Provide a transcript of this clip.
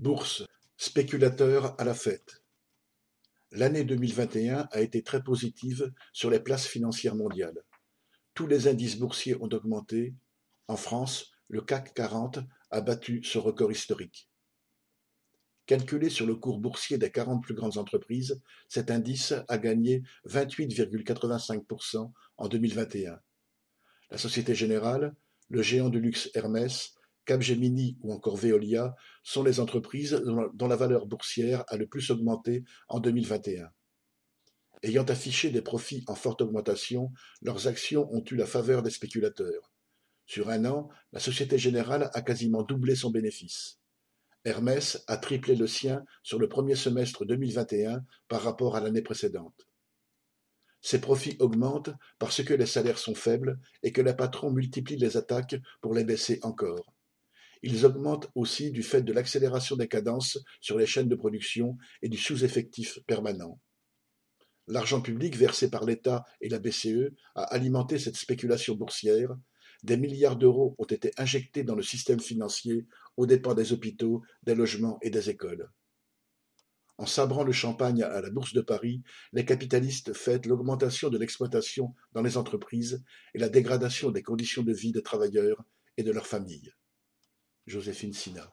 Bourse, spéculateurs à la fête. L'année 2021 a été très positive sur les places financières mondiales. Tous les indices boursiers ont augmenté. En France, le CAC 40 a battu ce record historique. Calculé sur le cours boursier des 40 plus grandes entreprises, cet indice a gagné 28,85% en 2021. La Société Générale, le géant du luxe Hermès, Capgemini ou encore Veolia sont les entreprises dont la valeur boursière a le plus augmenté en 2021. Ayant affiché des profits en forte augmentation, leurs actions ont eu la faveur des spéculateurs. Sur un an, la Société Générale a quasiment doublé son bénéfice. Hermès a triplé le sien sur le premier semestre 2021 par rapport à l'année précédente. Ces profits augmentent parce que les salaires sont faibles et que les patrons multiplient les attaques pour les baisser encore. Ils augmentent aussi du fait de l'accélération des cadences sur les chaînes de production et du sous-effectif permanent. L'argent public versé par l'État et la BCE a alimenté cette spéculation boursière. Des milliards d'euros ont été injectés dans le système financier aux dépens des hôpitaux, des logements et des écoles. En sabrant le champagne à la Bourse de Paris, les capitalistes fêtent l'augmentation de l'exploitation dans les entreprises et la dégradation des conditions de vie des travailleurs et de leurs familles. Joséphine Sina.